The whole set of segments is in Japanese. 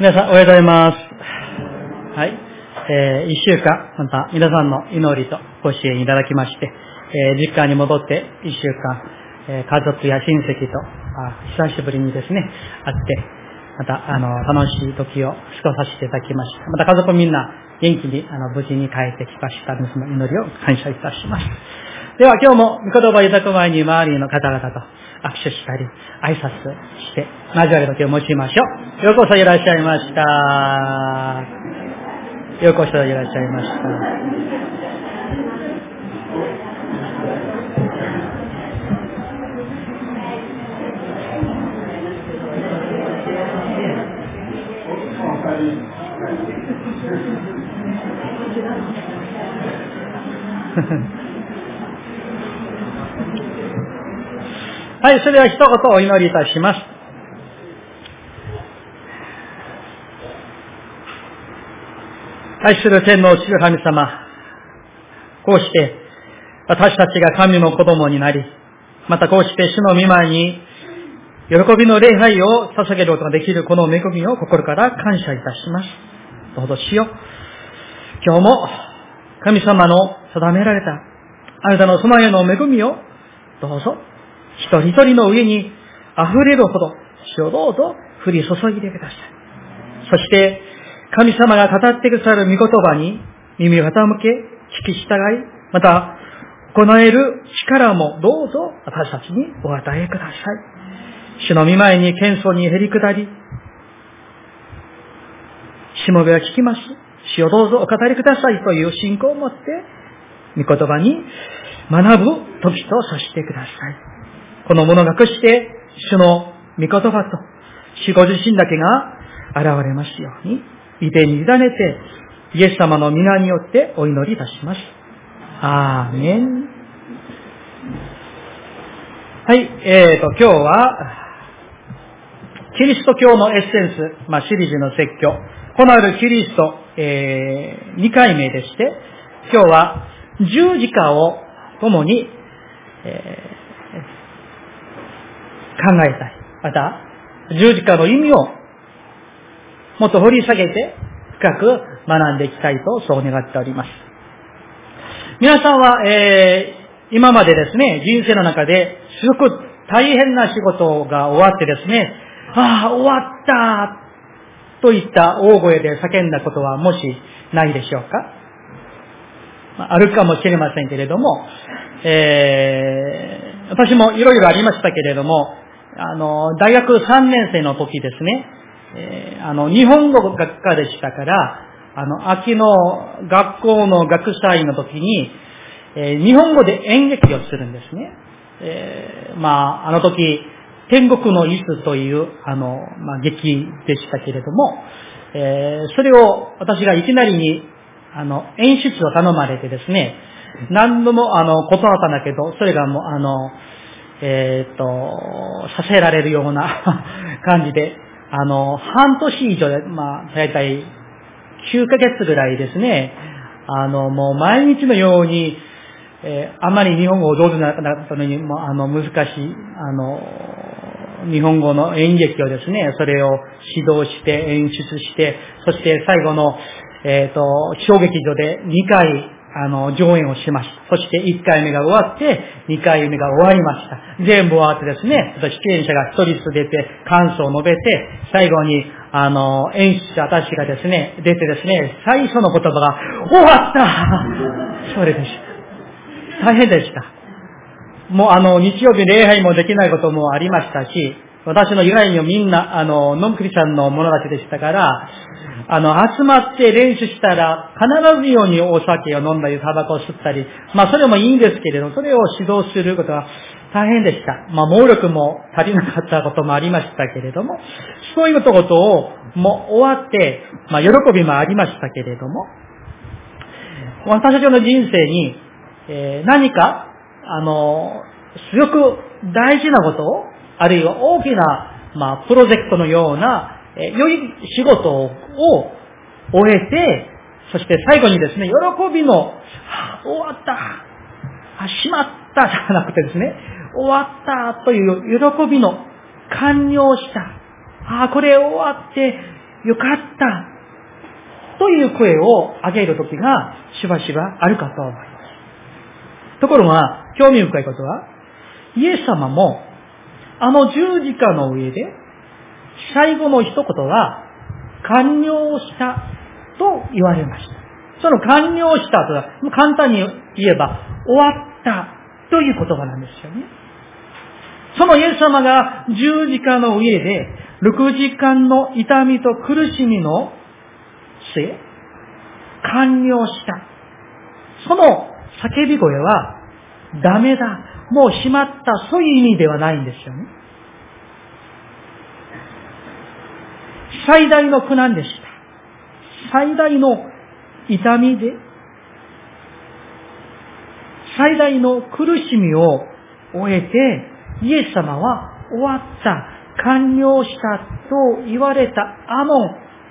皆さん、おはようございます。はい。えー、一週間、また皆さんの祈りとご支援いただきまして、えー、実家に戻って一週間、えー、家族や親戚とあ久しぶりにですね、会って、また、あの、楽しい時を過ごさせていただきました。また家族みんな元気に、あの、無事に帰ってきましたその祈りを感謝いたします。では今日も御言葉をいただく前に周りの方々と握手したり、挨拶して、交わる時を用いましょう。ようこそいらっしゃいました。ようこそいらっしゃいました。はい、それでは一言お祈りいたします。愛する天皇主神様、こうして私たちが神の子供になり、またこうして主の御前に喜びの礼拝を捧げることができるこの恵みを心から感謝いたします。どうぞしよう。今日も神様の定められたあなたのそのへの恵みをどうぞ一人一人の上に溢れるほど主をどうぞ降り注いでください。そして神様が語ってくださる御言葉に耳を傾け、聞き従い、また行える力もどうぞ私たちにお与えください。主の御前に謙遜にへり下り、しもべは聞きます。主をどうぞお語りくださいという信仰を持って、御言葉に学ぶ時とさせてください。このものがくして、主の御言葉と、主ご自身だけが現れますように、異伝に委ねて、イエス様の皆によってお祈りいたします。アーメン。はい、えーと、今日は、キリスト教のエッセンス、まあ、シリーズの説教。このあるキリスト、えー、2回目でして、今日は十字架を共に、えー、考えたい。また、十字架の意味をもっと掘り下げて深く学んでいきたいとそう願っております。皆さんは、えー、今までですね、人生の中ですごく大変な仕事が終わってですね、ああ、終わったといった大声で叫んだことはもしないでしょうか、まあ、あるかもしれませんけれども、えー、私もいろいろありましたけれども、あの、大学3年生の時ですね、えー、あの、日本語学科でしたから、あの、秋の学校の学祭の時に、えー、日本語で演劇をするんですね。えー、まあ、あの時、天国の椅子という、あの、まあ、劇でしたけれども、えー、それを私がいきなりに、あの、演出を頼まれてですね、何度も、あの、断ったんだけど、それがもう、あの、えっ、と、させられるような 感じで、あの、半年以上で、まあ、大体、9ヶ月ぐらいですね、あの、もう毎日のように、えー、あまり日本語を上手になったのに、もうあの、難しい、あの、日本語の演劇をですね、それを指導して演出して、そして最後の、えっ、ー、と、小劇場で2回、あの、上演をしました。そして1回目が終わって、2回目が終わりました。全部終わってですね、出演者が1人ずつ出て、感想を述べて、最後に、あの、演出者、私がですね、出てですね、最初の言葉が、終わったそれでした。大変でした。もうあの、日曜日礼拝もできないこともありましたし、私の以外にもみんな、あの、ノンクリスチャンの者たちでしたから、あの、集まって練習したら、必ずようにお酒を飲んだり、タバコを吸ったり、まあそれもいいんですけれど、それを指導することは大変でした。まあ猛力も足りなかったこともありましたけれども、そういうことをもう終わって、まあ喜びもありましたけれども、私たちの人生に、えー、何か、あの、すごく大事なことを、あるいは大きな、まあ、プロジェクトのような、え、良い仕事を終えて、そして最後にですね、喜びの、はあ、終わった、あ、しまったじゃなくてですね、終わったという喜びの完了した。ああ、これ終わって、よかったという声を上げる時がしばしばあるかと思います。ところが、興味深いことは、イエス様も、あの十字架の上で、最後の一言は、完了したと言われました。その完了したとは、簡単に言えば、終わったという言葉なんですよね。そのイエス様が十字架の上で、6時間の痛みと苦しみの末、完了した。その叫び声は、ダメだ、もうしまった、そういう意味ではないんですよね。最大の苦難でした。最大の痛みで、最大の苦しみを終えて、イエス様は終わった、完了したと言われたあの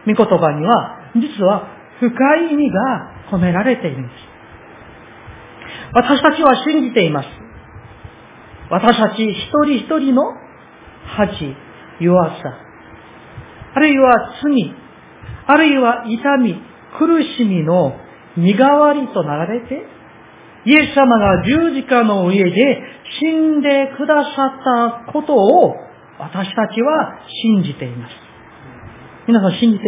御言葉には、実は深い意味が込められているんです。私たちは信じています。私たち一人一人の恥、弱さ、あるいは罪、あるいは痛み、苦しみの身代わりとなられて、イエス様が十字架の上で死んでくださったことを私たちは信じています。皆さん信じて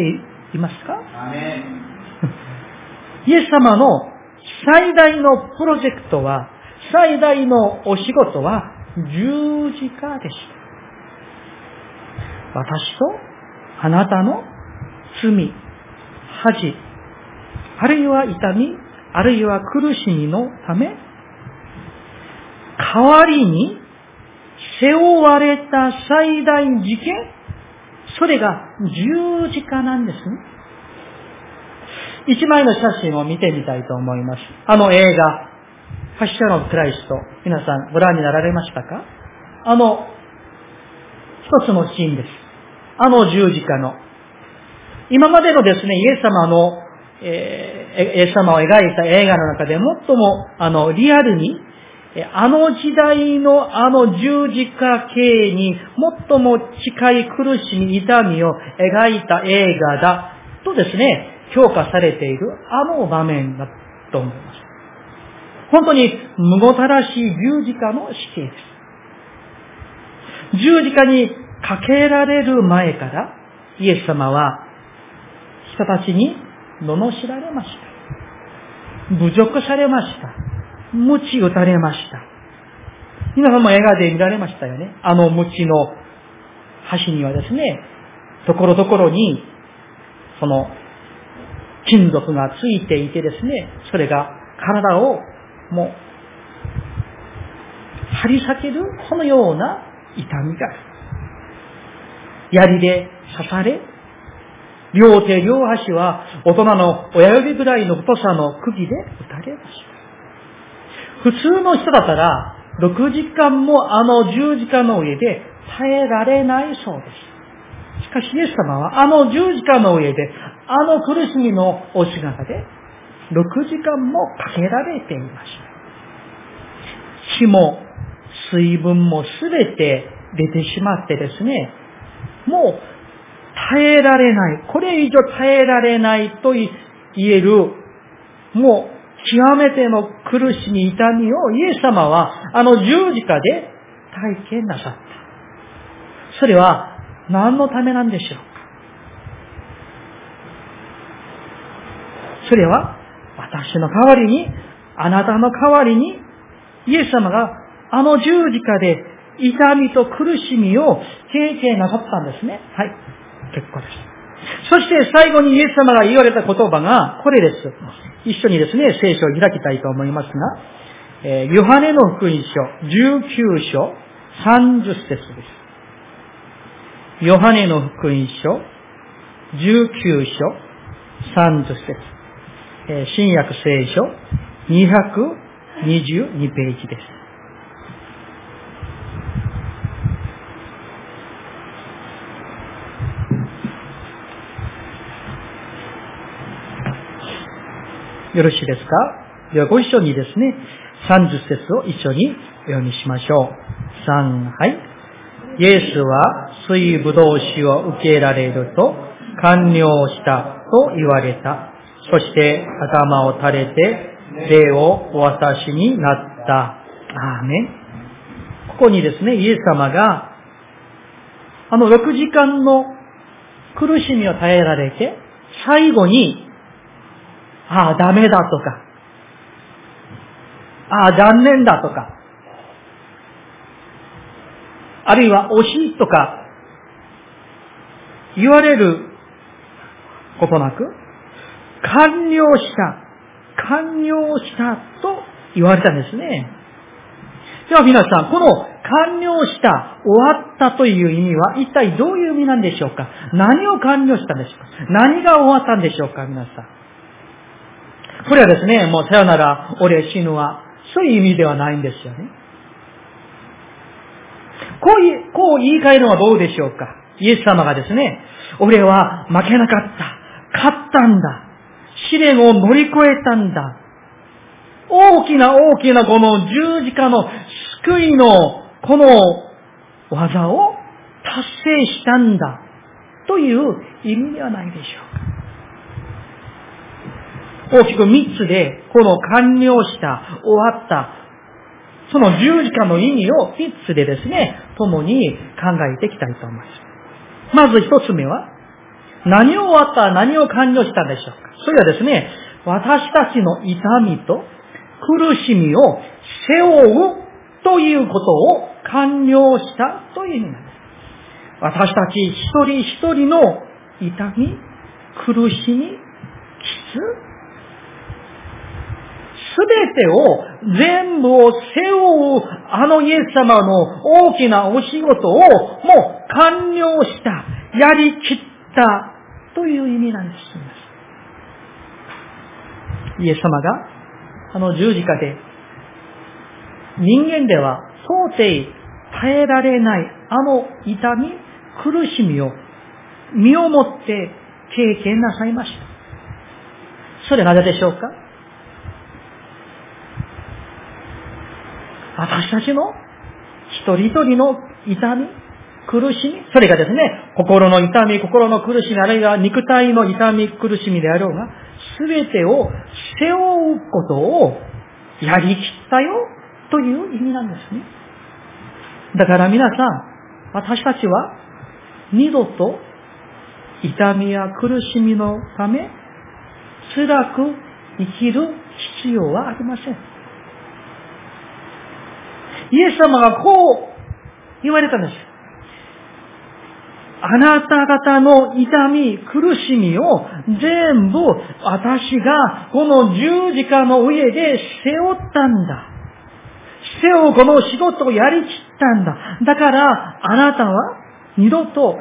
いますか？イエス様の最大のプロジェクトは、最大のお仕事は十字架でした。私とあなたの罪、恥、あるいは痛み、あるいは苦しみのため、代わりに背負われた最大事件、それが十字架なんですね。一枚の写真を見てみたいと思います。あの映画、発射のクライスト、皆さんご覧になられましたか？あの、一つのシーンです。あの十字架の。今までのですね、イエス様のえー、イエス様を描いた映画の中で最も、あの、リアルに、あの時代のあの十字架形に最も近い苦しみ、痛みを描いた映画だとですね、評価されているあの場面だと思います。本当に無ごたらしい十字架の死刑です。十字架にかけられる前からイエス様は人たちに罵られました。侮辱されました。鞭打たれました。皆さんも映画で見られましたよね。あの鞭の端にはですね、ところどころに、その、金属がついていてですね、それが体をもう、張り裂けるこのような痛みが、槍で刺され、両手両足は大人の親指ぐらいの太さの釘で打たれました。普通の人だったら、6時間もあの十字架の上で耐えられないそうです。しかしイエス様はあの十字架の上で、あの苦しみのお姿で、6時間もかけられていました。血も水分もすべて出てしまってですね、もう耐えられない。これ以上耐えられないと言える、もう極めての苦しみ、痛みをイエス様はあの十字架で体験なさった。それは何のためなんでしょう？かそれは私の代わりに、あなたの代わりに、イエス様があの十字架で痛みと苦しみを経験なさったんですね。はい。結構です。そして最後にイエス様が言われた言葉がこれです。一緒にですね、聖書を開きたいと思いますが、えー、ヨハネの福音書19章30節です。ヨハネの福音書19章30節、えー、新約聖書222ページです。よろしいですか？ではご一緒にですね、30節を一緒に読みしましょう。3、はい。イエスは水ぶどう酒を受けられると、完了したと言われた。そして頭を垂れて霊をお渡しになった。ああね。ここにですね、イエス様が、あの6時間の苦しみを耐えられて、最後に、ああ、ダメだとか、ああ、残念だとか、あるいは惜しいとか、言われることなく、完了した、完了したと言われたんですね。では皆さん、この完了した、終わったという意味は一体どういう意味なんでしょうか？何を完了したんでしょうか？何が終わったんでしょうか？皆さん。これはですね、もうさよなら、俺死ぬは、そういう意味ではないんですよね。こういこう言い換えるのはどうでしょうかイエス様がですね、俺は負けなかった。勝ったんだ。試練を乗り越えたんだ。大きな大きなこの十字架の救いのこの技を達成したんだ。という意味ではないでしょう。大きく三つで、この完了した、終わった、その十字架の意味を三つでですね、共に考えていきたいと思います。まず一つ目は、何を終わった何を完了したんでしょうかそれはですね、私たちの痛みと苦しみを背負うということを完了したという意味なんです。私たち一人一人の痛み、苦しみ、きつ、すべてを、全部を背負う、あのイエス様の大きなお仕事をもう完了した、やりきったという意味なんです。イエス様が、あの十字架で、人間では到底耐えられないあの痛み、苦しみを身をもって経験なさいました。それなぜでしょうか？私たちの一人一人の痛み、苦しみ、それがですね、心の痛み、心の苦しみ、あるいは肉体の痛み、苦しみであろうが、すべてを背負うことをやりきったよという意味なんですね。だから皆さん、私たちは二度と痛みや苦しみのため、辛く生きる必要はありません。イエス様がこう言われたんです。あなた方の痛み、苦しみを全部私がこの十字架の上で背負ったんだ。背負うこの仕事をやりきったんだ。だからあなたは二度と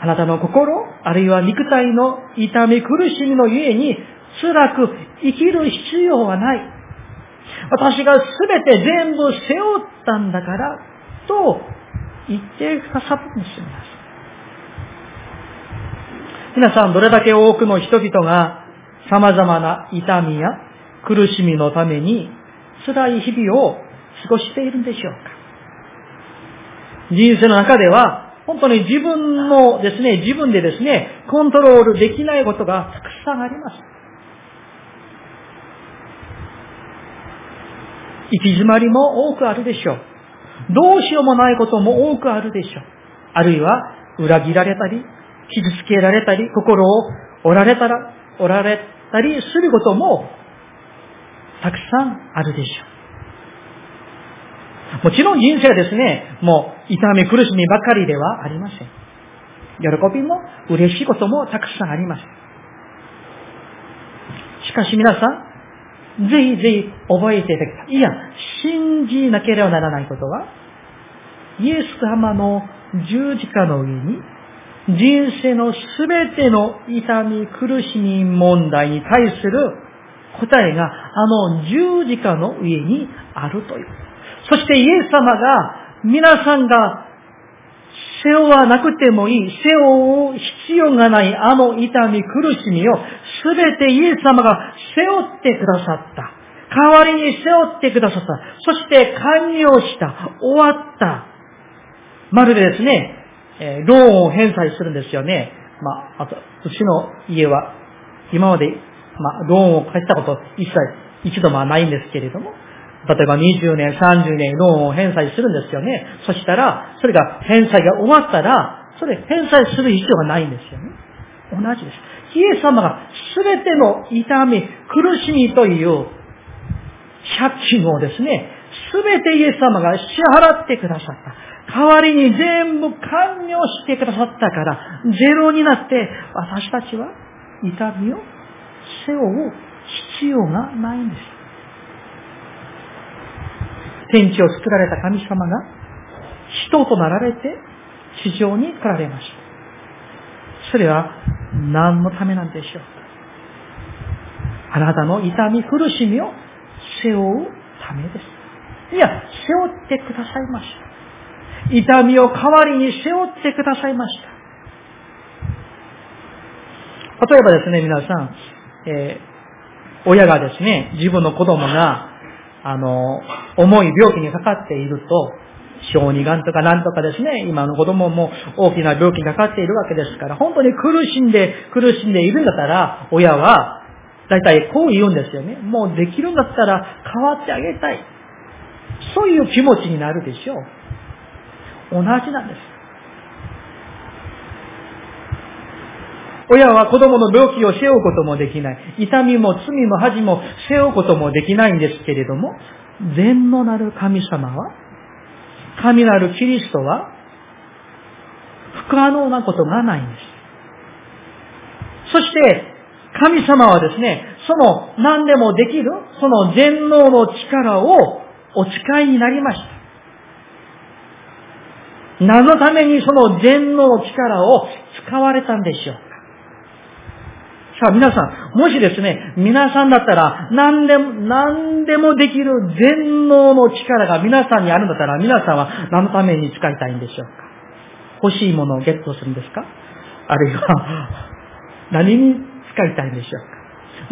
あなたの心、あるいは肉体の痛み、苦しみのゆえに辛く生きる必要はない。私が全て全部背負ったんだから、と言ってくださったんです。皆さんどれだけ多くの人々が様々な痛みや苦しみのために辛い日々を過ごしているんでしょうか人生の中では本当に自分のですね、自分でですね、コントロールできないことがたくさんあります。行き詰まりも多くあるでしょう。どうしようもないことも多くあるでしょう。あるいは裏切られたり、傷つけられたり、心を折られたら、折られたりすることも、たくさんあるでしょう。もちろん人生はですね、もう痛み苦しみばかりではありません。喜びも嬉しいこともたくさんあります。しかし皆さん、ぜひぜひ覚えていただきたい。いや、信じなければならないことは、イエス様の十字架の上に人生のすべての痛み、苦しみ問題に対する答えがあの十字架の上にあるという。そしてイエス様が皆さんが背負わなくてもいい、背負う必要がないあの痛み、苦しみをすべてイエス様が背負ってくださった。代わりに背負ってくださった。そして完了した。終わった。まるでですね、え、ローンを返済するんですよね。まあ、あと、うちの家は、今まで、まあ、ローンを返したこと一切、一度もないんですけれども、例えば20年、30年ローンを返済するんですよね。そしたら、それが返済が終わったら、それ返済する必要がないんですよね。同じです。イエス様が全ての痛み、苦しみという借金をですね、全てイエス様が支払ってくださった。代わりに全部完了してくださったから、ゼロになって私たちは痛みを背負う必要がないんです。天地を作られた神様が人となられて地上に来られました。それは何のためなんでしょう？あなたの痛み、苦しみを背負うためです。いや、背負ってくださいました。痛みを代わりに背負ってくださいました。例えばですね、皆さん、えー、親がですね、自分の子供が、あの、重い病気にかかっていると、小児がんとかなんとかですね、今の子供も大きな病気にかかっているわけですから、本当に苦しんで、苦しんでいるんだったら、親は、大体こう言うんですよね。もうできるんだったら変わってあげたい。そういう気持ちになるでしょう。同じなんです。親は子供の病気を背負うこともできない。痛みも罪も恥も背負うこともできないんですけれども、善のなる神様は、神なるキリストは、不可能なことがないんです。そして、神様はですね、その何でもできる、その全能の力をお使いになりました。何のためにその全能の力を使われたんでしょうか。さあ皆さん、もしですね、皆さんだったら、何でも、何でもできる全能の力が皆さんにあるんだったら、皆さんは何のために使いたいんでしょうか。欲しいものをゲットするんですか。あるいは、何に使いたいんでしょうか？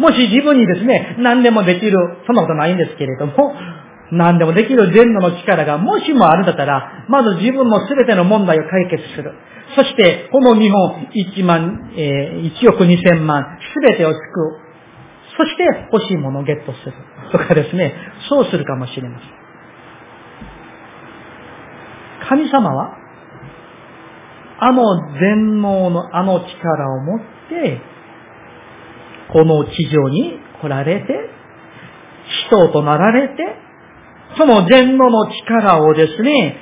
もし自分にですね、何でもできる、そんなことないんですけれども、何でもできる全能の力がもしもあるんだったら、まず自分の全ての問題を解決する。そして、この日本1万、えー、1億2000万、すべてを救う。そして、欲しいものをゲットする。とかですね、そうするかもしれません。神様は、あの全能のあの力を持って、この地上に来られて、人となられて、その全能の力をですね、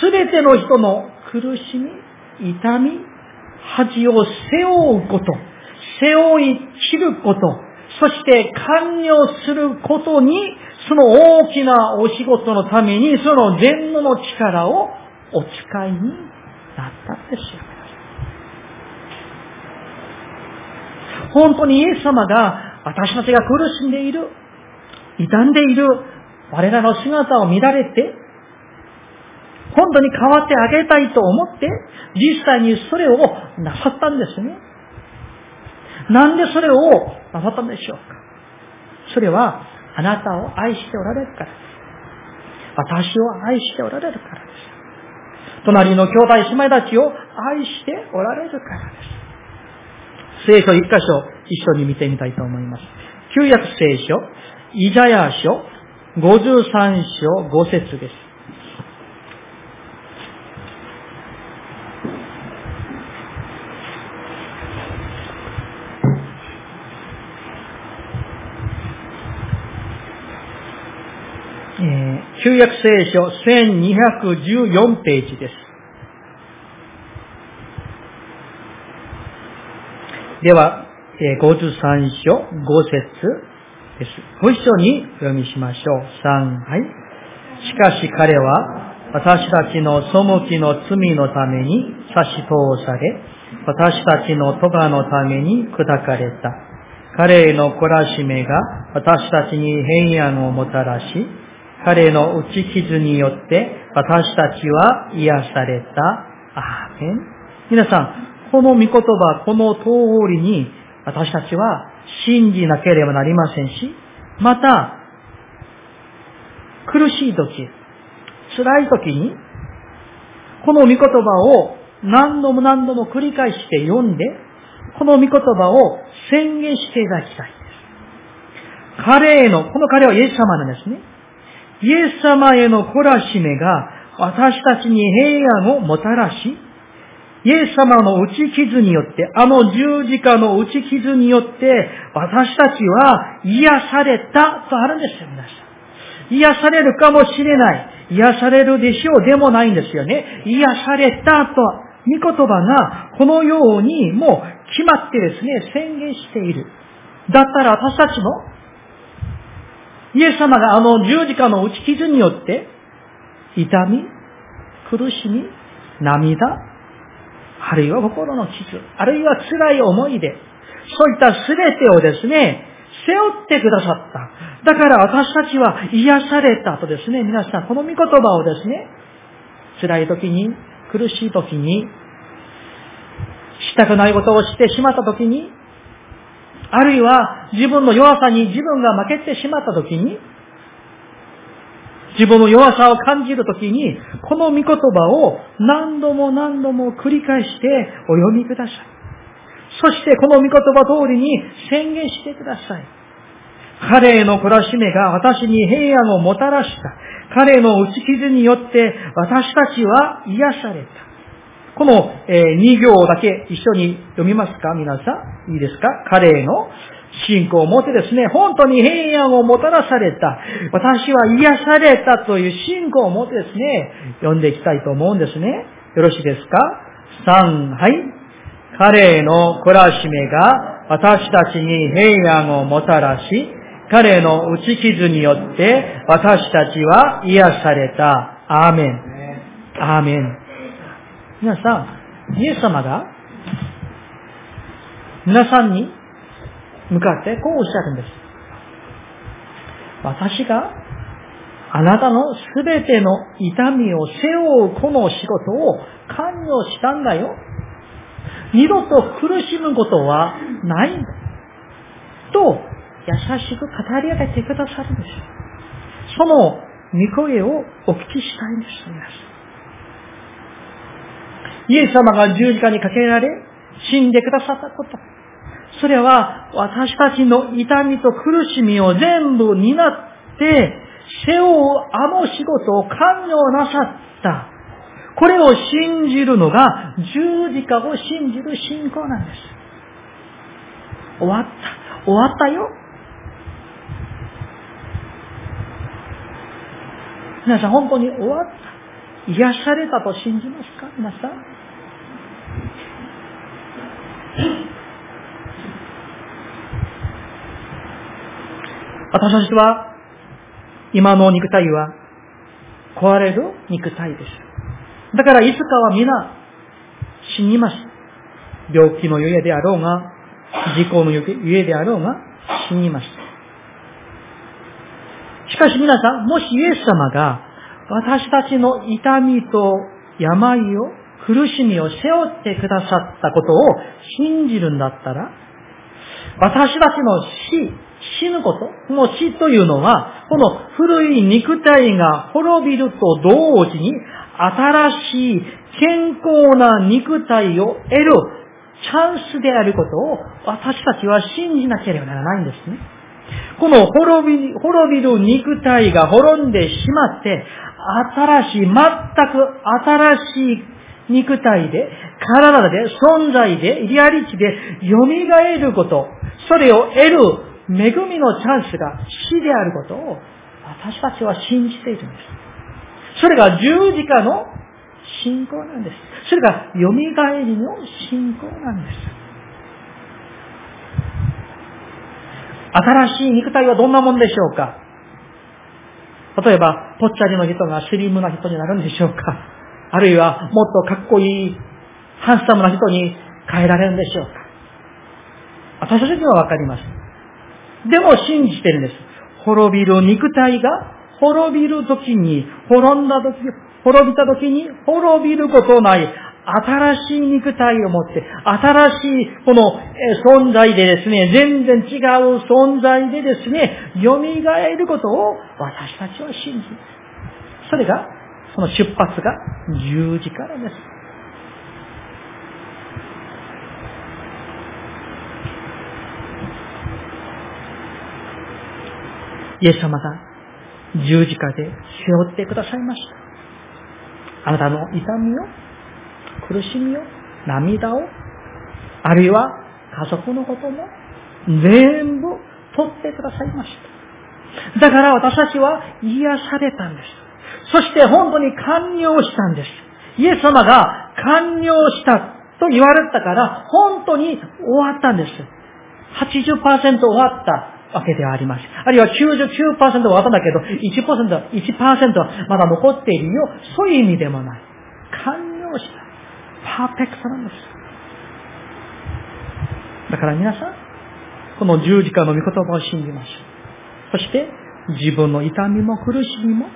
すべての人の苦しみ、痛み、恥を背負うこと、背負い切ること、そして完了することに、その大きなお仕事のために、その全能の力をお使いになったんですよ。本当にイエス様が私たちが苦しんでいる、傷んでいる我らの姿を見られて、本当に変わってあげたいと思って、実際にそれをなさったんですね。なんでそれをなさったんでしょうかそれは、あなたを愛しておられるからです。私を愛しておられるからです。隣の兄弟姉妹たちを愛しておられるからです。聖書一箇所一緒に見てみたいと思います。旧約聖書、イザヤ書、53章5節です。旧約聖書1214ページです。ではえ、53章5節です。ご一緒に読みしましょう。3、はい。しかし彼は、私たちの背きの罪のために差し通され、私たちの咎のために砕かれた。彼への懲らしめが私たちに平安をもたらし、彼の打ち傷によって私たちは癒された。アーメン。皆さん、この御言葉、この通りに私たちは信じなければなりませんし、また、苦しい時、辛い時に、この御言葉を何度も何度も繰り返して読んで、この御言葉を宣言していただきたいです。彼への、この彼はイエス様なんですね。イエス様への懲らしめが私たちに平安をもたらし、イエス様の打ち傷によって、あの十字架の打ち傷によって、私たちは癒されたとあるんですよ、皆さん。癒されるかもしれない。癒されるでしょうでもないんですよね。癒されたと、御言葉がこのようにもう決まってですね、宣言している。だったら私たちも、イエス様があの十字架の打ち傷によって、痛み、苦しみ、涙、あるいは心の傷、あるいは辛い思いで、そういった全てをですね、背負ってくださった。だから私たちは癒されたとですね、皆さん、この御言葉をですね、辛い時に、苦しい時に、したくないことをしてしまった時に、あるいは自分の弱さに自分が負けてしまった時に、自分の弱さを感じるときに、この御言葉を何度も何度も繰り返してお読みください。そしてこの御言葉通りに宣言してください。彼への懲らしめが私に平安をもたらした。彼の打ち傷によって私たちは癒された。この、え、2行だけ一緒に読みますか？皆さん。いいですか？彼への信仰を持ってですね、本当に平安をもたらされた。私は癒されたという信仰を持ってですね、読んでいきたいと思うんですね。よろしいですか ?3、はい。彼の懲らしめが私たちに平安をもたらし、彼の打ち傷によって私たちは癒された。アーメン。アーメン。皆さん、イエス様が皆さんに向かってこうおっしゃるんです。私があなたのすべての痛みを背負うこの仕事を完了したんだよ。二度と苦しむことはないんだ。と、優しく語り上げてくださるんです。その御声をお聞きしたいんです、皆さん。イエス様が十字架にかけられ、死んでくださったこと。それは私たちの痛みと苦しみを全部担って背負うあの仕事を完了なさった。これを信じるのが十字架を信じる信仰なんです。終わった。終わったよ。皆さん本当に終わった。癒されたと信じますか？皆さん。私たちは、今の肉体は壊れる肉体です。だからいつかは皆死にます。病気のゆえであろうが、事故のゆえであろうが、死にます。しかし皆さん、もしイエス様が私たちの痛みと病を、苦しみを背負ってくださったことを信じるんだったら、私たちの死、死ぬこと、この死というのは、この古い肉体が滅びると同時に、新しい健康な肉体を得るチャンスであることを私たちは信じなければならないんですね。この滅び、滅びる肉体が滅んでしまって、新しい、全く新しい肉体で、体で、存在で、リアリティで蘇ること、それを得る恵みのチャンスが死であることを私たちは信じているんです。それが十字架の信仰なんです。それが蘇りの信仰なんです。新しい肉体はどんなもんでしょうか？例えば、ぽっちゃりの人がスリムな人になるんでしょうか？あるいは、もっとかっこいい、ハンサムな人に変えられるんでしょうか？私たちにはわかります。でも信じてるんです。滅びる肉体が滅びる時に、滅んだ時、滅びた時に滅びることない新しい肉体を持って、新しいこの存在でですね、全然違う存在でですね、蘇ることを私たちは信じる。それが、その出発が十字架なんです。イエス様が十字架で背負ってくださいました。あなたの痛みを、苦しみを、涙を、あるいは家族のことも全部取ってくださいました。だから私たちは癒されたんです。そして本当に完了したんです。イエス様が完了したと言われたから、本当に終わったんです。80%終わったわけではありません。あるいは99%終わったんだけど、1%, 1はまだ残っているよ。そういう意味でもない。完了した。パーフェクトなんです。だから皆さん、この十字架の御言葉を信じましょう。そして、自分の痛みも苦しみも、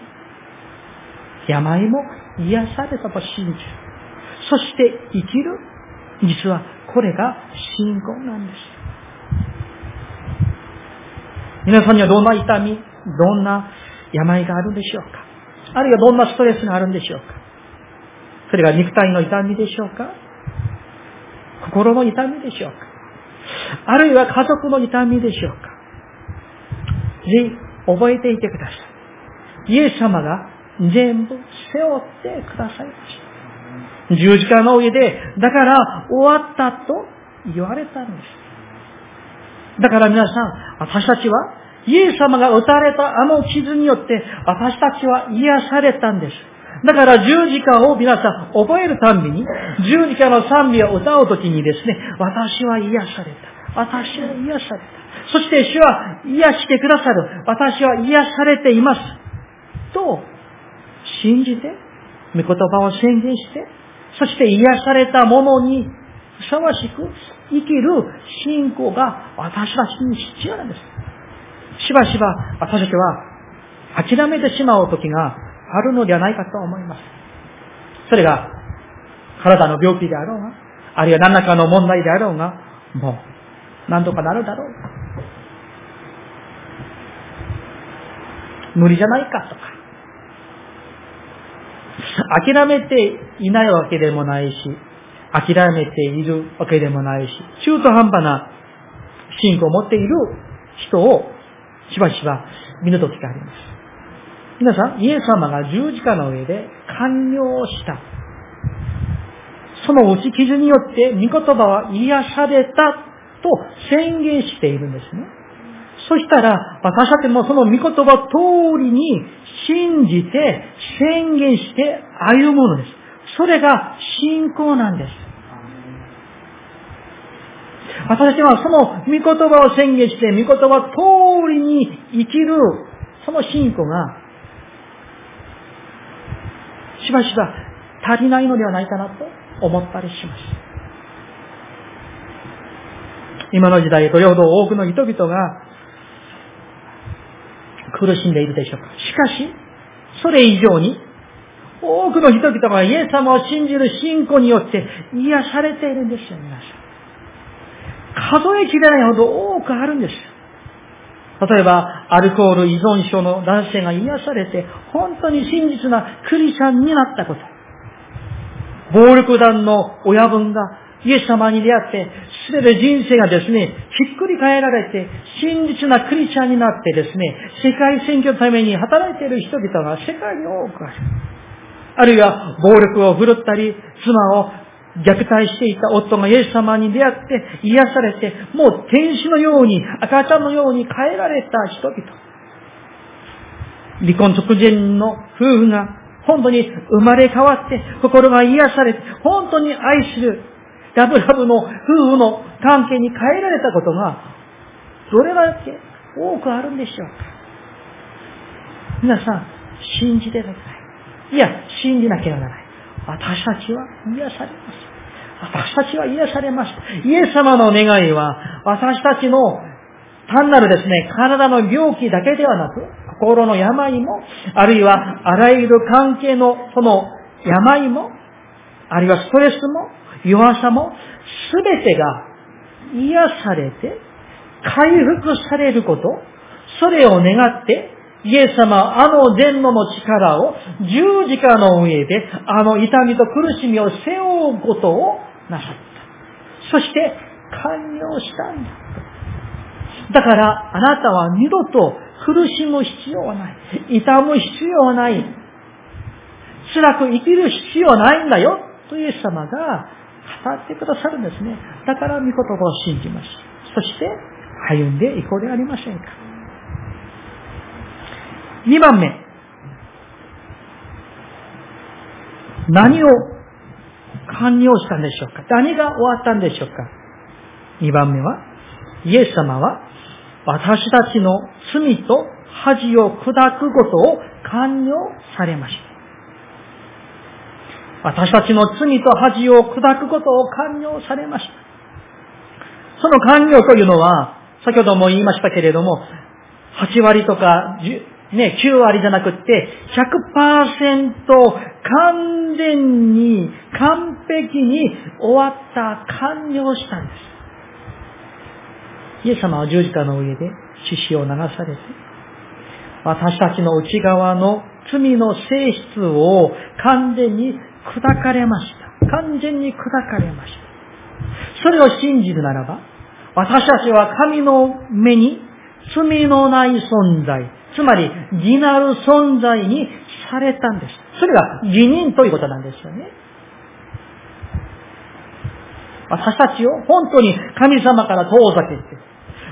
病も癒されたと信じる。そして生きる。実はこれが信仰なんです。皆さんにはどんな痛み、どんな病があるんでしょうか？あるいはどんなストレスがあるんでしょうか？それが肉体の痛みでしょうか？心の痛みでしょうか？あるいは家族の痛みでしょうか？ぜひ覚えていてください。イエス様が全部背負ってくださいました。十字架の上で、だから終わったと言われたんです。だから皆さん、私たちは、イエス様が打たれたあの傷によって、私たちは癒されたんです。だから十字架を皆さん覚えるたんびに、十字架の賛美を歌うときにですね、私は癒された。私は癒された。そして主は癒してくださる。私は癒されています。と、信じて、御言葉を宣言して、そして癒された者にふさわしく生きる信仰が私たちに必要なんです。しばしば私たちは諦めてしまう時があるのではないかと思います。それが体の病気であろうが、あるいは何らかの問題であろうが、もう何とかなるだろう。無理じゃないかとか、諦めていないわけでもないし、諦めているわけでもないし、中途半端な信仰を持っている人をしばしば見るときがあります。皆さん、イエス様が十字架の上で完了した。その打ち傷によって御言葉は癒されたと宣言しているんですね。そしたら、私たちもその御言葉通りに信じて、宣言して歩むのです。それが信仰なんです。私はその御言葉を宣言して、御言葉通りに生きる、その信仰が、しばしば足りないのではないかなと思ったりします。今の時代、どれほど多くの人々が苦しんでいるでしょうか。しかし、それ以上に、多くの人々がイエス様を信じる信仰によって癒されているんですよ、皆さん。数えきれないほど多くあるんです。例えば、アルコール依存症の男性が癒されて、本当に真実なクリスチャンになったこと。暴力団の親分がイエス様に出会って、すべて人生がですね、ひっくり返られて、真実なクリスチャンになってですね、世界選挙のために働いている人々が世界に多くある。あるいは、暴力を振るったり、妻を虐待していた夫がイエス様に出会って癒されて、もう天使のように、赤ちゃんのように変えられた人々。離婚直前の夫婦が本当に生まれ変わって、心が癒されて、本当に愛するラブラブの夫婦の関係に変えられたことが、どれだけ多くあるんでしょうか。皆さん、信じてください。いや、信じなければならない。私たちは癒されます。私たちは癒されました。イエス様の願いは、私たちの単なるですね、体の病気だけではなく、心の病も、あるいはあらゆる関係のその病も、あるいはストレスも、弱さも、すべてが癒されて、回復されること、それを願って、イエス様あの伝のの力を十字架の上で、あの痛みと苦しみを背負うことをなさった。そして、完了したんだ。だから、あなたは二度と苦しむ必要はない。痛む必要はない。辛く生きる必要はないんだよ。とイエス様が語ってくださるんですね。だから御言葉を信じます。そして歩んでいこうではありませんか。2番目。何を完了したんでしょうか？何が終わったんでしょうか ?2 番目は、イエス様は私たちの罪と恥を砕くことを完了されました。私たちの罪と恥を砕くことを完了されました。その完了というのは、先ほども言いましたけれども、8割とかね、9割じゃなくって100%完全に、完璧に終わった、完了したんです。イエス様は十字架の上で獅子を流されて、私たちの内側の罪の性質を完全に砕かれました。完全に砕かれました。それを信じるならば、私たちは神の目に罪のない存在、つまり、義なる存在にされたんです。それが義人ということなんですよね。私たちを本当に神様から遠ざけて、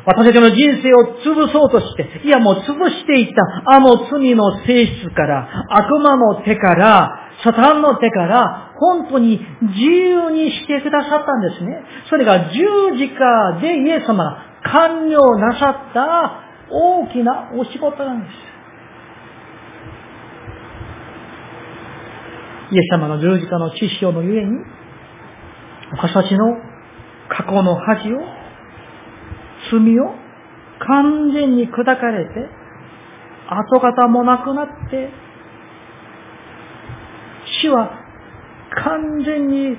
私たちの人生を潰そうとして、いやもう潰していったあの罪の性質から、悪魔の手から、サタンの手から、本当に自由にしてくださったんですね。それが十字架でイエス様が完了なさった大きなお仕事なんです。イエス様の十字架の知識のゆえに、私たちの過去の恥を、罪を完全に砕かれて、跡形もなくなって、死は完全に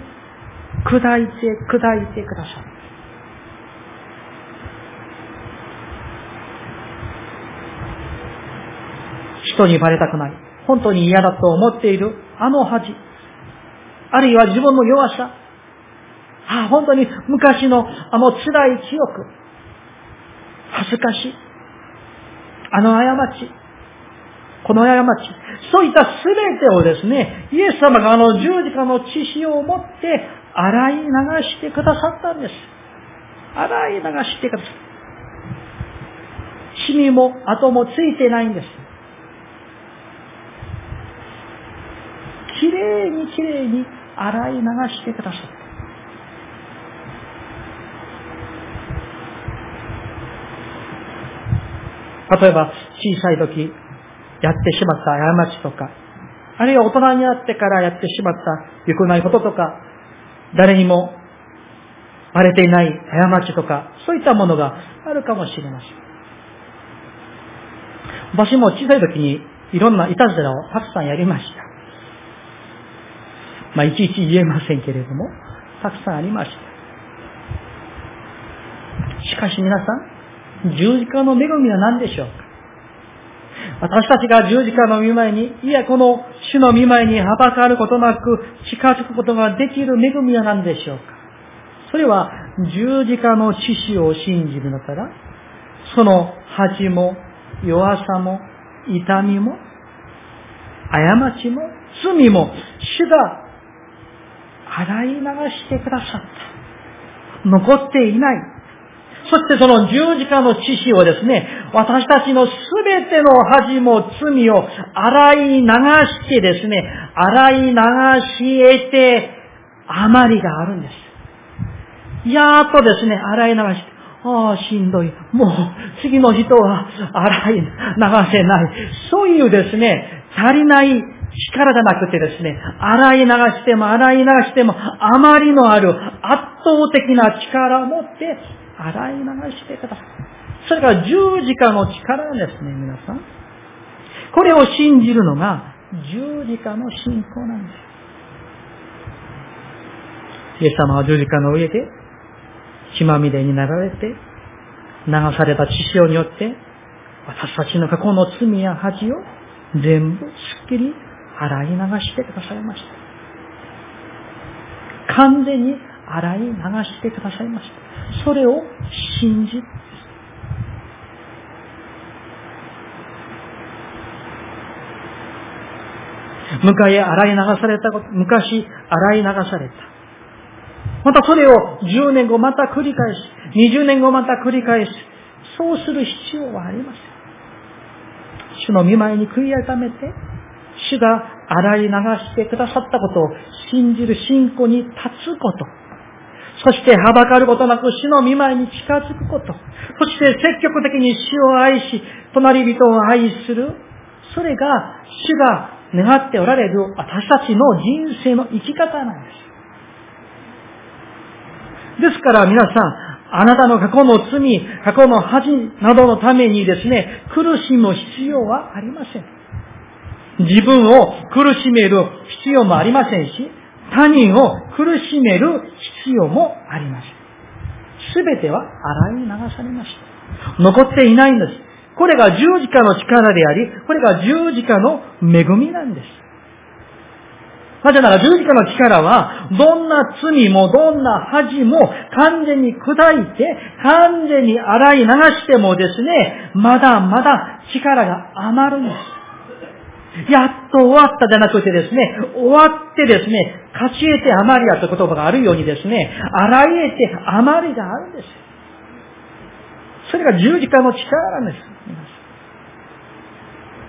砕いて砕いてくださる。人にバレたくない。本当に嫌だと思っているあの恥。あるいは自分の弱さ。ああ、本当に昔のあの辛い記憶。恥ずかしい。あの過ち。この過ち。そういった全てをですね、イエス様があの十字架の血潮を持って洗い流してくださったんです。洗い流してくださった。シミも跡もついてないんです。きれいにきれいに洗い流してくださった。例えば、小さい時、やってしまった過ちとか、あるいは大人になってからやってしまった良くないこととか、誰にもバレていない過ちとか、そういったものがあるかもしれません。私も小さい時にいろんないたずらをたくさんやりました。まあ、いちいち言えませんけれども、たくさんありました。しかし皆さん、十字架の恵みは何でしょうか？私たちが十字架の見舞いに、いや、この主の見舞いにはばかることなく近づくことができる恵みは何でしょうか？それは十字架の知識を信じるのから、その恥も弱さも痛みも過ちも罪も主が洗い流してくださった。残っていない。そしてその十字架の知識をですね、私たちのすべての恥も罪を洗い流してですね、洗い流し得て、余りがあるんです。やっとですね、洗い流して、ああ、しんどい。もう、次の人は洗い流せない。そういうですね、足りない力じゃなくてですね、洗い流しても洗い流しても、あまりのある圧倒的な力を持って、洗い流してください。それが十字架の力ですね、皆さん。これを信じるのが十字架の信仰なんです。イエス様は十字架の上で血まみれになられて、流された血潮によって、私たちの過去の罪や恥を全部すっきり洗い流してくださいました。完全に洗い流してくださいました。それを信じ昔洗い流されたこと、昔洗い流された。またそれを10年後また繰り返し、20年後また繰り返し、そうする必要はありません。主の見舞いに悔い改めて、主が洗い流してくださったことを信じる信仰に立つこと。そしてはばかることなく主の見舞いに近づくこと。そして積極的に主を愛し、隣人を愛する。それが主が願っておられる私たちの人生の生き方なんです。ですから皆さん、あなたの過去の罪、過去の恥などのためにですね、苦しむ必要はありません。自分を苦しめる必要もありませんし、他人を苦しめる必要もありません。すべては洗い流されました。残っていないんです。これが十字架の力であり、これが十字架の恵みなんです。なぜなら十字架の力は、どんな罪もどんな恥も完全に砕いて、完全に洗い流してもですね、まだまだ力が余るんです。やっと終わったじゃなくてですね、終わってですね、勝ち得て余りやという言葉があるようにですね、洗い得て余りがあるんです。それが十字架の力なんです。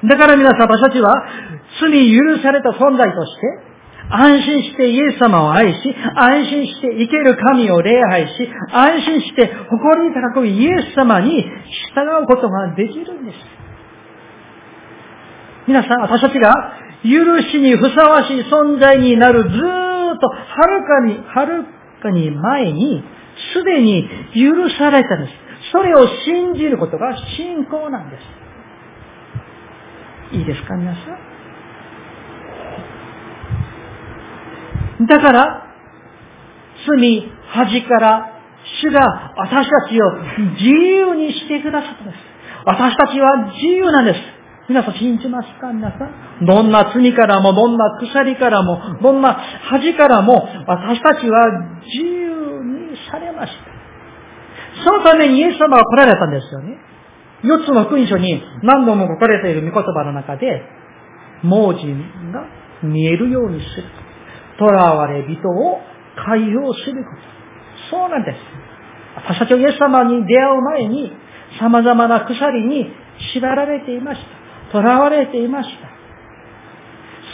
だから皆さん、私たちは罪許された存在として、安心してイエス様を愛し、安心して生ける神を礼拝し、安心して誇り高くイエス様に従うことができるんです。皆さん、私たちが許しにふさわしい存在になるずっと、はるかに、はるかに前に、すでに許されたんです。それを信じることが信仰なんです。いいですか、皆さん？だから、罪、恥から、主が私たちを自由にしてくださったんです。私たちは自由なんです。皆さん信じますか？皆さん。どんな罪からも、どんな鎖からも、どんな恥からも、私たちは自由にされました。そのためにイエス様は来られたんですよね。四つの福音書に何度も書かれている御言葉の中で、盲人が見えるようにする。囚われ人を解放すること。そうなんです。私たちはイエス様に出会う前に、様々な鎖に縛られていました。囚われていました。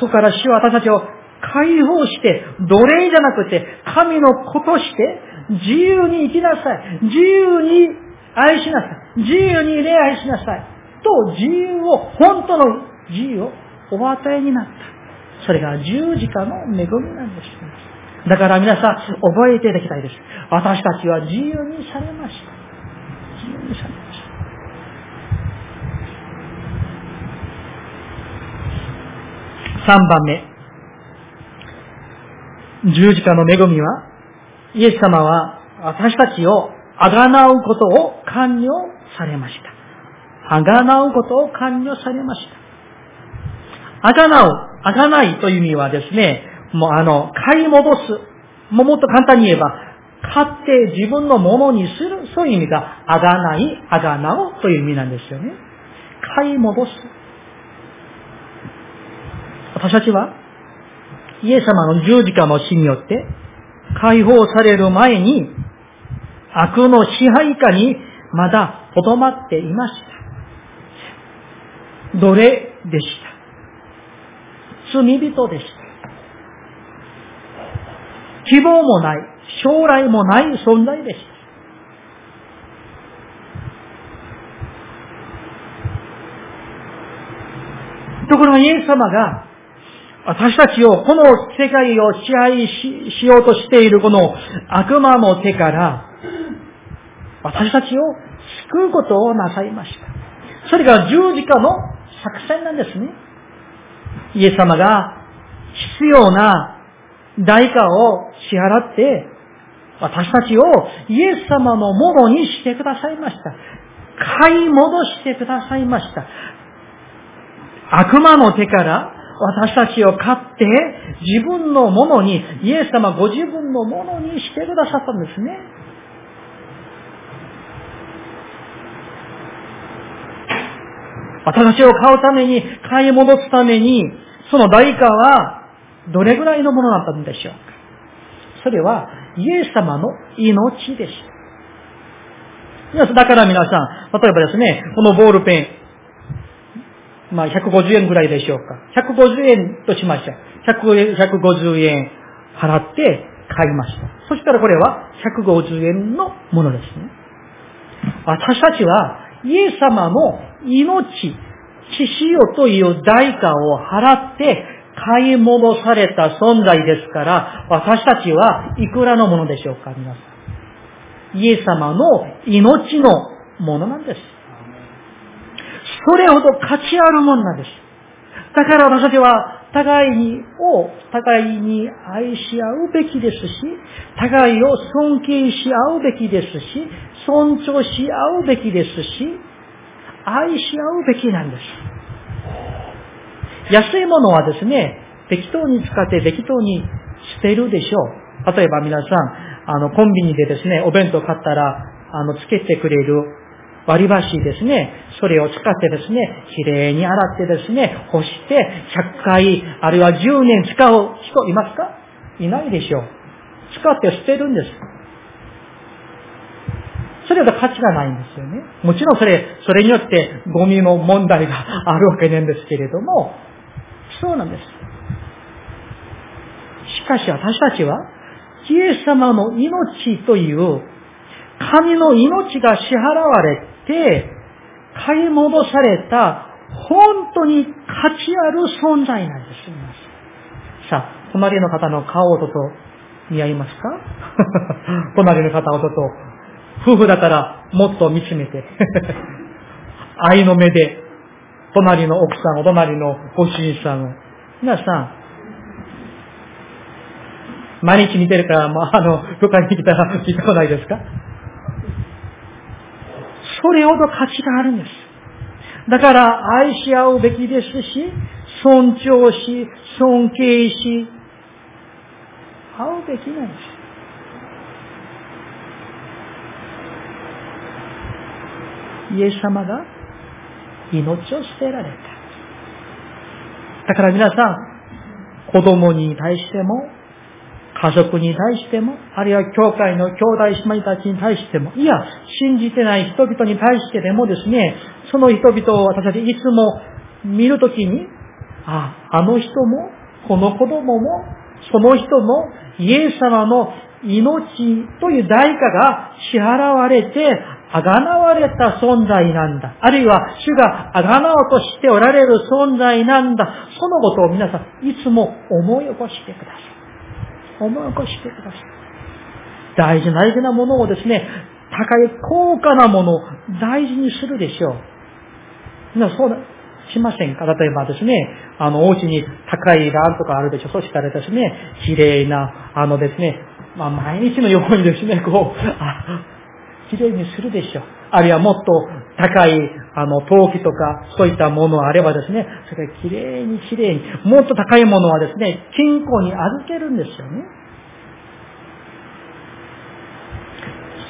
そこから主は私たちを解放して、奴隷じゃなくて、神の子として、自由に生きなさい。自由に愛しなさい。自由に礼拝しなさい。と、自由を、本当の自由をお与えになった。それが十字架の恵みなんです。だから皆さん、覚えていただきたいです。私たちは自由にされました。自由にされました。3番目。十字架の恵みは、イエス様は私たちをあがなうことを完了されました。あがなうことを完了されました。あがなう、あがないという意味はですね、もうあの、買い戻す。ももっと簡単に言えば、買って自分のものにする。そういう意味が、あがない、あがなうという意味なんですよね。買い戻す。私たちは、イエス様の十字架の死によって、解放される前に、悪の支配下にまだとどまっていました。奴隷でした。罪人でした。希望もない、将来もない存在でした。ところがイエス様が私たちを、この世界を支配しようとしているこの悪魔の手から、私たちを救うことをなさいました。それが十字架の作戦なんですね。イエス様が必要な代価を支払って、私たちをイエス様のものにしてくださいました。買い戻してくださいました。悪魔の手から私たちを買って、自分のものに、イエス様ご自分のものにしてくださったんですね。私を買うために、買い戻すために、その代価は、どれぐらいのものだったんでしょうかそれは、イエス様の命でした。だから皆さん、例えばですね、このボールペン、まあ、150円ぐらいでしょうか。150円としました。150円払って買いました。そしたらこれは150円のものですね。私たちは、イエス様の命、血潮という代価を払って買い戻された存在ですから、私たちはいくらのものでしょうか、皆さん。イエス様の命のものなんです。それほど価値あるものなんです。だから私たちは互いにを、互いに愛し合うべきですし、互いを尊敬し合うべきですし、尊重し合うべきですし、愛し合うべきなんです。安いものはですね、適当に使って適当に捨てるでしょう。例えば皆さん、あの、コンビニでですね、お弁当買ったら、あの、つけてくれる割り箸ですね、それを使ってですね、きれいに洗ってですね、干して100回、あるいは10年使う人いますか？いないでしょう。使って捨てるんです。それは価値がないんですよね。もちろんそれ、それによってゴミの問題があるわけなんですけれども、そうなんです。しかし私たちは、イエス様の命という神の命が支払われて、買い戻された本当に価値ある存在なんです。さあ、隣の方の顔をと似合いますか？隣の方をと夫婦だからもっと見つめて 愛の目で隣の奥さん、お隣のご主人さんを。皆さん、毎日見てるから、まあ、あの、どっかに来たら聞いたこないですか？それほど価値があるんです。だから愛し合うべきですし、尊重し、尊敬し、会うべきなんです。イエス様が命を捨てられた。だから皆さん、子供に対しても、家族に対しても、あるいは教会の兄弟姉妹たちに対しても、いや、信じてない人々に対してでもですね、その人々を私たちいつも見るときに、あ、あの人も、この子供も、その人も、イエス様の命という代価が支払われて、あがなわれた存在なんだ。あるいは、主があがなおとしておられる存在なんだ。そのことを皆さん、いつも思い起こしてください。思い起こしてください。大事な大事なものをですね、高い高価なものを大事にするでしょう。皆そうしませんか？例えばですね、あの、お家に高いランとかあるでしょ。そしたらですね、綺麗な、あのですね、まあ、毎日のようにですね、こう、あ、綺麗にするでしょう。あるいはもっと高い、あの、陶器とか、そういったものあればですね、それが綺麗に綺麗に、もっと高いものはですね、金庫に預けるんですよね。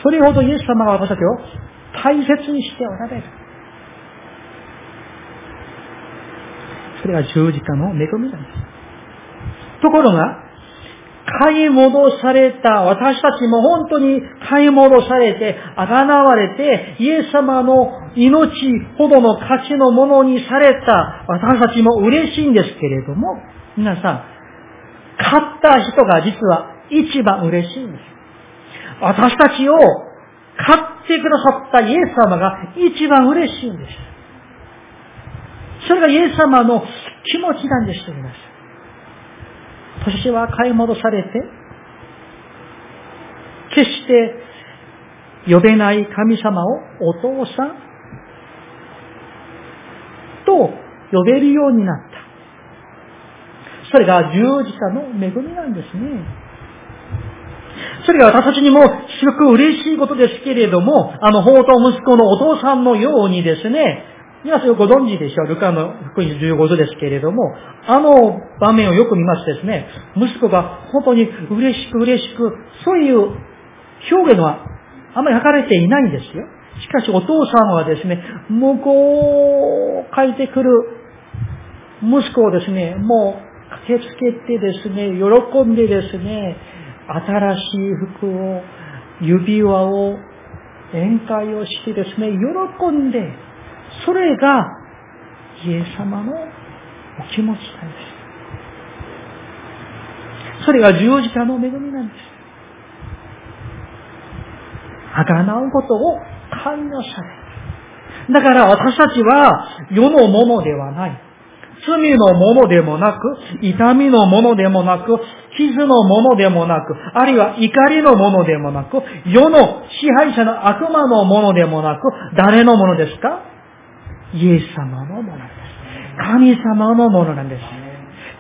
それほどイエス様が私たちを大切にしておられる。それは十字架の恵みなんです。ところが、買い戻された、私たちも本当に買い戻されて、あがなわれて、イエス様の命ほどの価値のものにされた私たちも嬉しいんですけれども、皆さん、買った人が実は一番嬉しいんです。私たちを買ってくださったイエス様が一番嬉しいんです。それがイエス様の気持ちなんですと言います。私は買い戻されて、決して呼べない神様をお父さんと呼べるようになった。それが十字架の恵みなんですね。それが私たちにもすごく嬉しいことですけれども、あの、宝刀息子のお父さんのようにですね、皆さんご存知でしょう。ルカの福音15度ですけれども、あの場面をよく見ますですね、息子が本当に嬉しく嬉しく、そういう表現はあまり書かれていないんですよ。しかしお父さんはですね、向こうを書いてくる息子をですね、もう駆けつけてですね、喜んでですね、新しい服を、指輪を、宴会をしてですね、喜んで、それが、イエス様のお気持ちなんです。それが十字架の恵みなんです。あがなうことを寛容されだから私たちは世のものではない。罪のものでもなく、痛みのものでもなく、傷のものでもなく、あるいは怒りのものでもなく、世の支配者の悪魔のものでもなく、誰のものですか？イエス様のものです。神様のものなんです。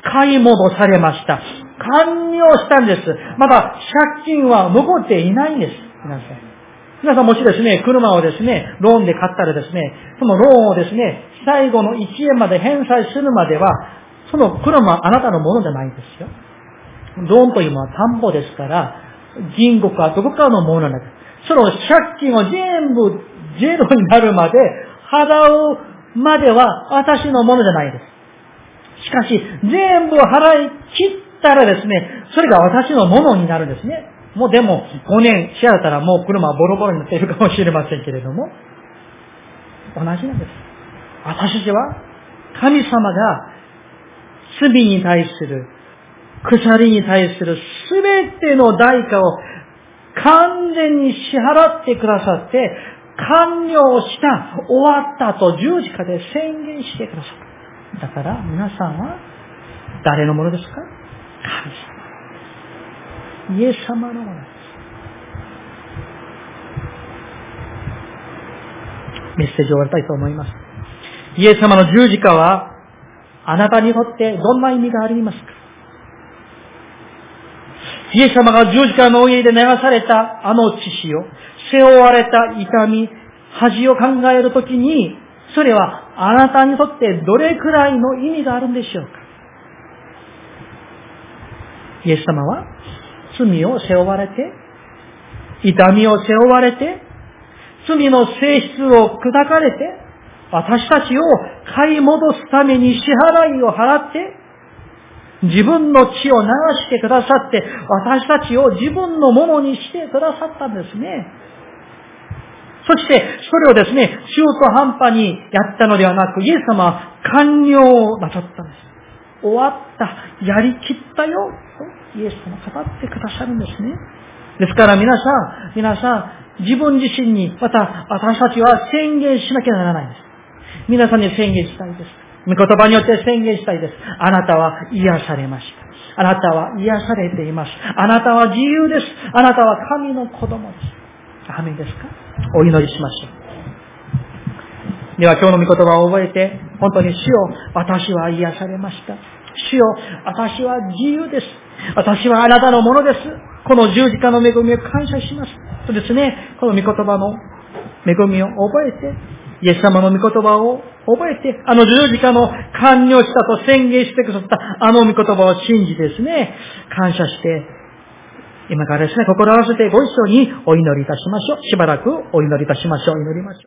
買い戻されました。完了したんです。まだ借金は残っていないんです。皆さん。皆さんもしですね、車をですね、ローンで買ったらですね、そのローンをですね、最後の1円まで返済するまでは、その車はあなたのものじゃないんですよ。ローンというのは担保ですから、銀行かどこかのものなんです。その借金を全部ゼロになるまで払うまでは私のものじゃないです。しかし、全部払い切ったらですね、それが私のものになるんですね。もうでも、5年し合ったらもう車はボロボロになっているかもしれませんけれども、同じなんです。私たちは、神様が罪に対する、鎖に対するすべての代価を完全に支払ってくださって、完了した、終わったと十字架で宣言してくださった。だから皆さんは誰のものですか？神様。イエス様のものです。メッセージを終わりたいと思います。イエス様の十字架は、あなたにとってどんな意味がありますか？イエス様が十字架の上で流されたあの血潮、背負われた痛み、恥を考えるときに、それはあなたにとってどれくらいの意味があるんでしょうか？イエス様は罪を背負われて、痛みを背負われて、罪の性質を砕かれて、私たちを買い戻すために支払いを払って、自分の血を流してくださって、私たちを自分のものにしてくださったんですね。そして、それをですね、中途半端にやったのではなく、イエス様は完了なさったんです。終わった、やりきったよ、とイエス様語ってくださるんですね。ですから皆さん、皆さん、自分自身に、また私たちは宣言しなきゃならないんです。皆さんに宣言したいです。御言葉によって宣言したいです。あなたは癒されました。あなたは癒されています。あなたは自由です。あなたは神の子供です。アメですか？お祈りしましょう。では今日の御言葉を覚えて、本当に主よ、私は癒されました。主よ、私は自由です。私はあなたのものです。この十字架の恵みを感謝します。とですね、この御言葉の恵みを覚えて、イエス様の御言葉を覚えて、あの十字架の完了したと宣言してくださったあの御言葉を信じですね、感謝して、今からですね、心合わせてご一緒にお祈りいたしましょう。しばらくお祈りいたしましょう。祈りましょう。